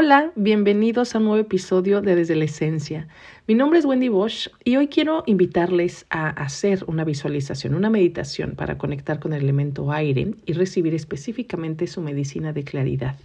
Hola, bienvenidos a un nuevo episodio de Desde la Esencia. Mi nombre es Wendy Bosch y hoy quiero invitarles a hacer una visualización, una meditación para conectar con el elemento aire y recibir específicamente su medicina de claridad.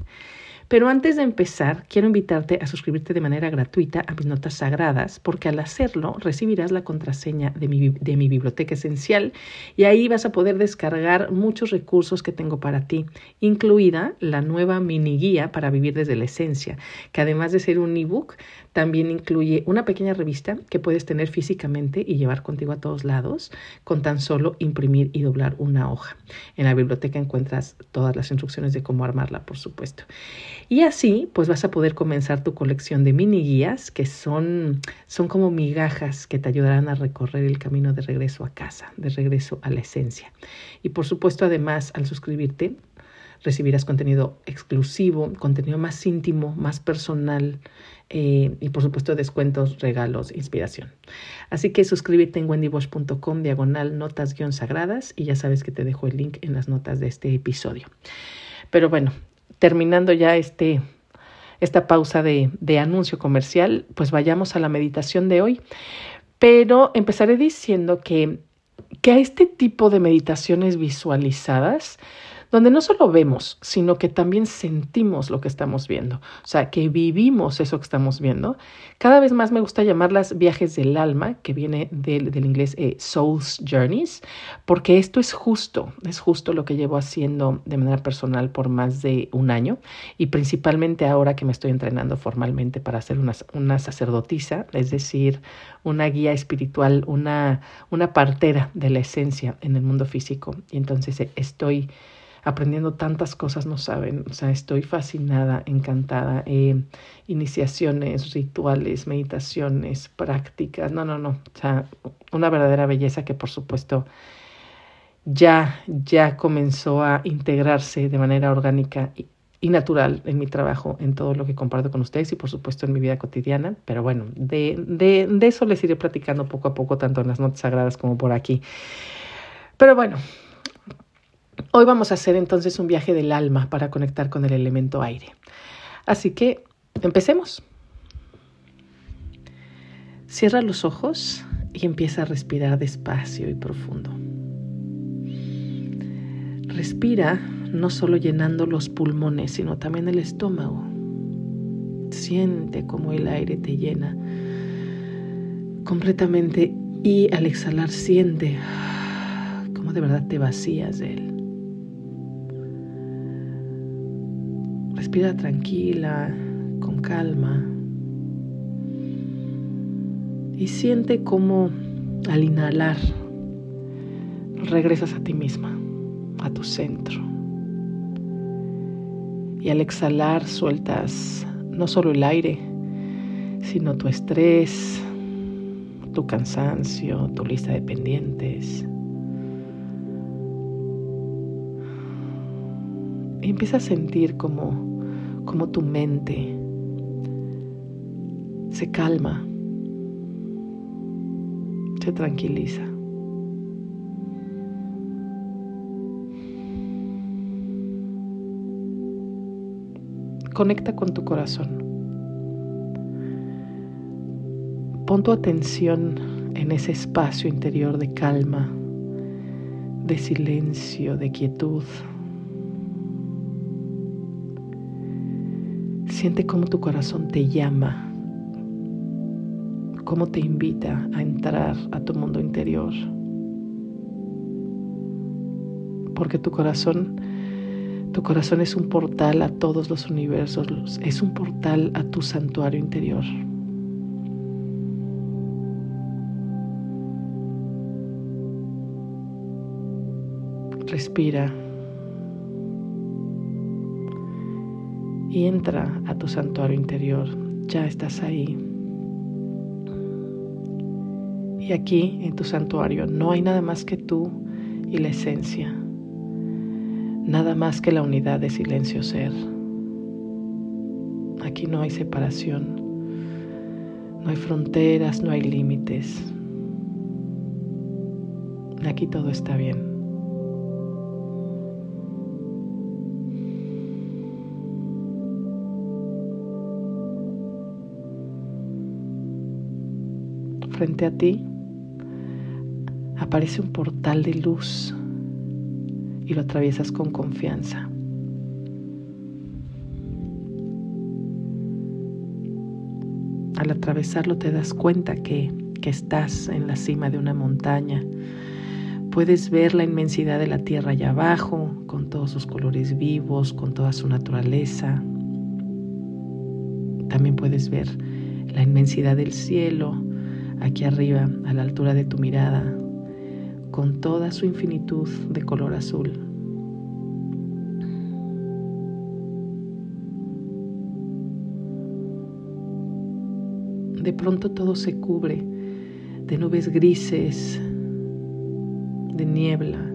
Pero antes de empezar, quiero invitarte a suscribirte de manera gratuita a mis notas sagradas, porque al hacerlo recibirás la contraseña de mi, de mi biblioteca esencial y ahí vas a poder descargar muchos recursos que tengo para ti, incluida la nueva mini guía para vivir desde la esencia, que además de ser un ebook, también incluye una pequeña revista que puedes tener físicamente y llevar contigo a todos lados con tan solo imprimir y doblar una hoja. En la biblioteca encuentras todas las instrucciones de cómo armarla, por supuesto. Y así, pues vas a poder comenzar tu colección de mini guías que son, son como migajas que te ayudarán a recorrer el camino de regreso a casa, de regreso a la esencia. Y por supuesto, además, al suscribirte, recibirás contenido exclusivo, contenido más íntimo, más personal eh, y por supuesto descuentos, regalos, inspiración. Así que suscríbete en wendybosch.com diagonal notas guion sagradas y ya sabes que te dejo el link en las notas de este episodio. Pero bueno, terminando ya este, esta pausa de, de anuncio comercial, pues vayamos a la meditación de hoy. Pero empezaré diciendo que, que a este tipo de meditaciones visualizadas, donde no solo vemos, sino que también sentimos lo que estamos viendo, o sea, que vivimos eso que estamos viendo. Cada vez más me gusta llamarlas viajes del alma, que viene del, del inglés eh, Soul's Journeys, porque esto es justo, es justo lo que llevo haciendo de manera personal por más de un año y principalmente ahora que me estoy entrenando formalmente para ser una, una sacerdotisa, es decir, una guía espiritual, una, una partera de la esencia en el mundo físico. Y entonces eh, estoy aprendiendo tantas cosas, no saben, o sea, estoy fascinada, encantada. Eh, iniciaciones, rituales, meditaciones, prácticas, no, no, no, o sea, una verdadera belleza que por supuesto ya, ya comenzó a integrarse de manera orgánica y, y natural en mi trabajo, en todo lo que comparto con ustedes y por supuesto en mi vida cotidiana. Pero bueno, de, de, de eso les iré platicando poco a poco, tanto en las notas sagradas como por aquí. Pero bueno, Hoy vamos a hacer entonces un viaje del alma para conectar con el elemento aire. Así que empecemos. Cierra los ojos y empieza a respirar despacio y profundo. Respira no solo llenando los pulmones, sino también el estómago. Siente cómo el aire te llena completamente y al exhalar siente cómo de verdad te vacías de él. Respira tranquila, con calma. Y siente cómo al inhalar regresas a ti misma, a tu centro. Y al exhalar sueltas no solo el aire, sino tu estrés, tu cansancio, tu lista de pendientes. Y empieza a sentir como como tu mente se calma, se tranquiliza. Conecta con tu corazón. Pon tu atención en ese espacio interior de calma, de silencio, de quietud. Siente cómo tu corazón te llama, cómo te invita a entrar a tu mundo interior. Porque tu corazón, tu corazón es un portal a todos los universos, es un portal a tu santuario interior. Respira. Y entra a tu santuario interior. Ya estás ahí. Y aquí en tu santuario no hay nada más que tú y la esencia. Nada más que la unidad de silencio ser. Aquí no hay separación. No hay fronteras, no hay límites. Aquí todo está bien. Frente a ti aparece un portal de luz y lo atraviesas con confianza. Al atravesarlo te das cuenta que, que, estás en la cima de una montaña. Puedes ver la inmensidad de la tierra allá abajo, con todos sus colores vivos, con toda su naturaleza. También puedes ver la inmensidad del cielo aquí arriba, a la altura de tu mirada, con toda su infinitud de color azul. De pronto todo se cubre de nubes grises, de niebla,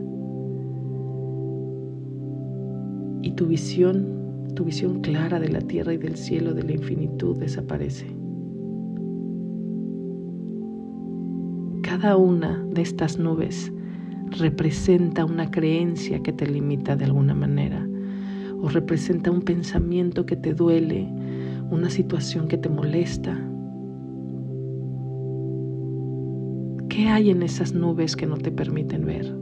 y tu visión, tu visión clara de la tierra y del cielo, de la infinitud, desaparece. Cada una de estas nubes representa una creencia que te limita de alguna manera o representa un pensamiento que te duele, una situación que te molesta. ¿Qué hay en esas nubes que no te permiten ver?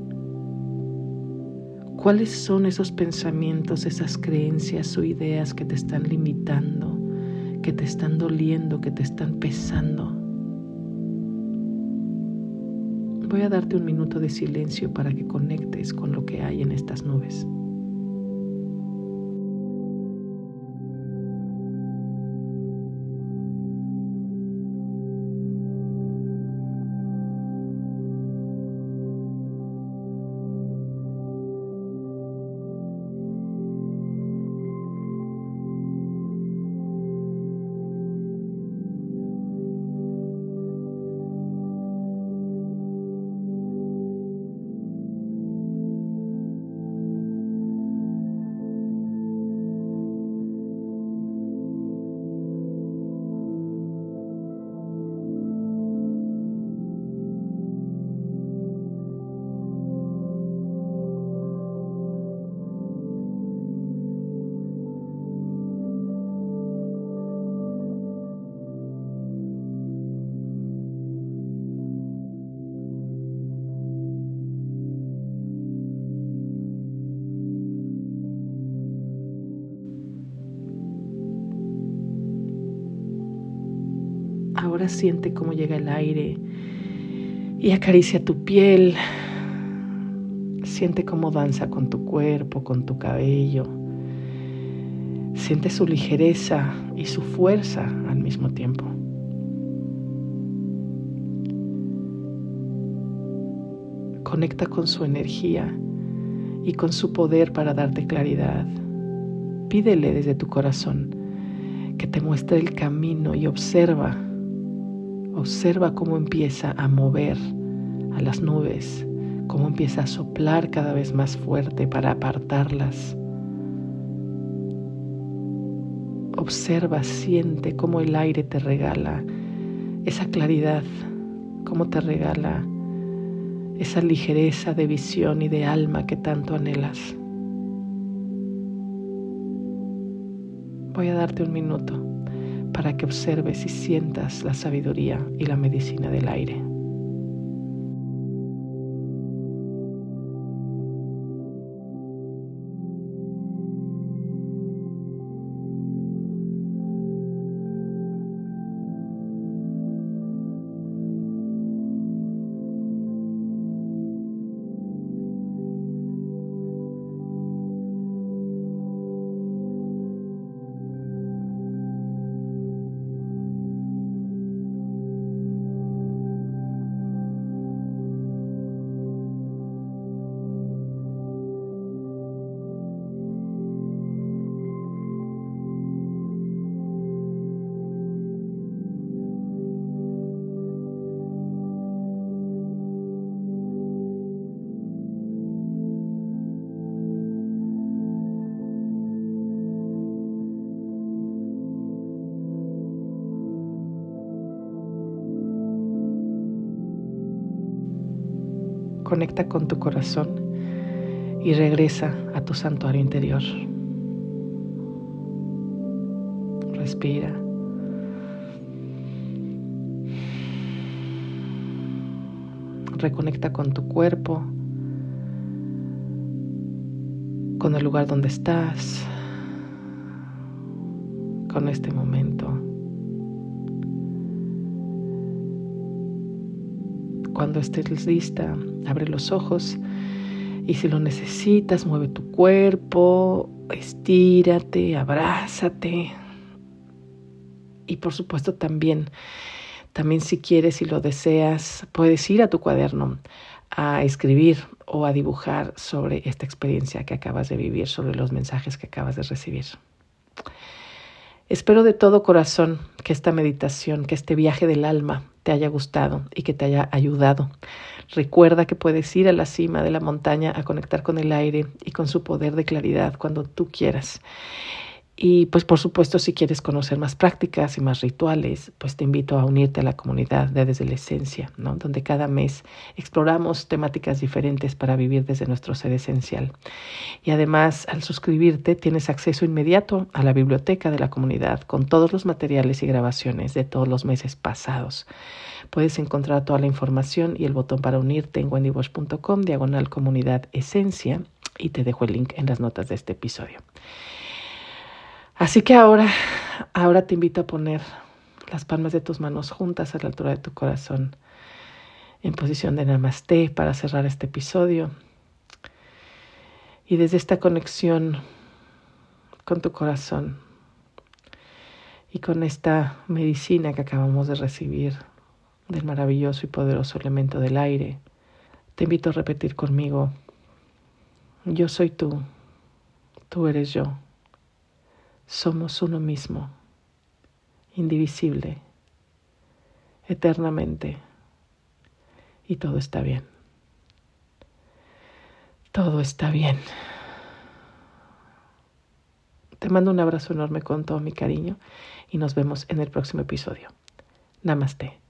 ¿Cuáles son esos pensamientos, esas creencias o ideas que te están limitando, que te están doliendo, que te están pesando? Voy a darte un minuto de silencio para que conectes con lo que hay en estas nubes. Ahora siente cómo llega el aire y acaricia tu piel. Siente cómo danza con tu cuerpo, con tu cabello. Siente su ligereza y su fuerza al mismo tiempo. Conecta con su energía y con su poder para darte claridad. Pídele desde tu corazón que te muestre el camino y observa Observa cómo empieza a mover a las nubes, cómo empieza a soplar cada vez más fuerte para apartarlas. Observa, siente cómo el aire te regala esa claridad, cómo te regala esa ligereza de visión y de alma que tanto anhelas. Voy a darte un minuto para que observes y sientas la sabiduría y la medicina del aire. Conecta con tu corazón y regresa a tu santuario interior. Respira. reconecta con tu cuerpo, con el lugar donde estás, con este momento. Cuando estés lista, abre los ojos y si lo necesitas, mueve tu cuerpo, estírate, abrázate. Y por supuesto también, también si quieres y lo deseas, puedes ir a tu cuaderno a escribir o a dibujar sobre esta experiencia que acabas de vivir, sobre los mensajes que acabas de recibir. Espero de todo corazón que esta meditación, que este viaje del alma te haya gustado y que te haya ayudado. Recuerda que puedes ir a la cima de la montaña a conectar con el aire y con su poder de claridad cuando tú quieras. Y pues por supuesto si quieres conocer más prácticas y más rituales, pues te invito a unirte a la comunidad de Desde la Esencia, ¿no? donde cada mes exploramos temáticas diferentes para vivir desde nuestro ser esencial. Y además al suscribirte tienes acceso inmediato a la biblioteca de la comunidad con todos los materiales y grabaciones de todos los meses pasados. Puedes encontrar toda la información y el botón para unirte en wendybosch.com diagonal comunidad esencia y te dejo el link en las notas de este episodio. Así que ahora, ahora te invito a poner las palmas de tus manos juntas a la altura de tu corazón en posición de namaste para cerrar este episodio. Y desde esta conexión con tu corazón y con esta medicina que acabamos de recibir del maravilloso y poderoso elemento del aire, te invito a repetir conmigo, yo soy tú, tú eres yo somos uno mismo, indivisible, eternamente, y todo está bien. Todo está bien. Te mando un abrazo enorme con todo mi cariño y nos vemos en el próximo episodio. Namaste.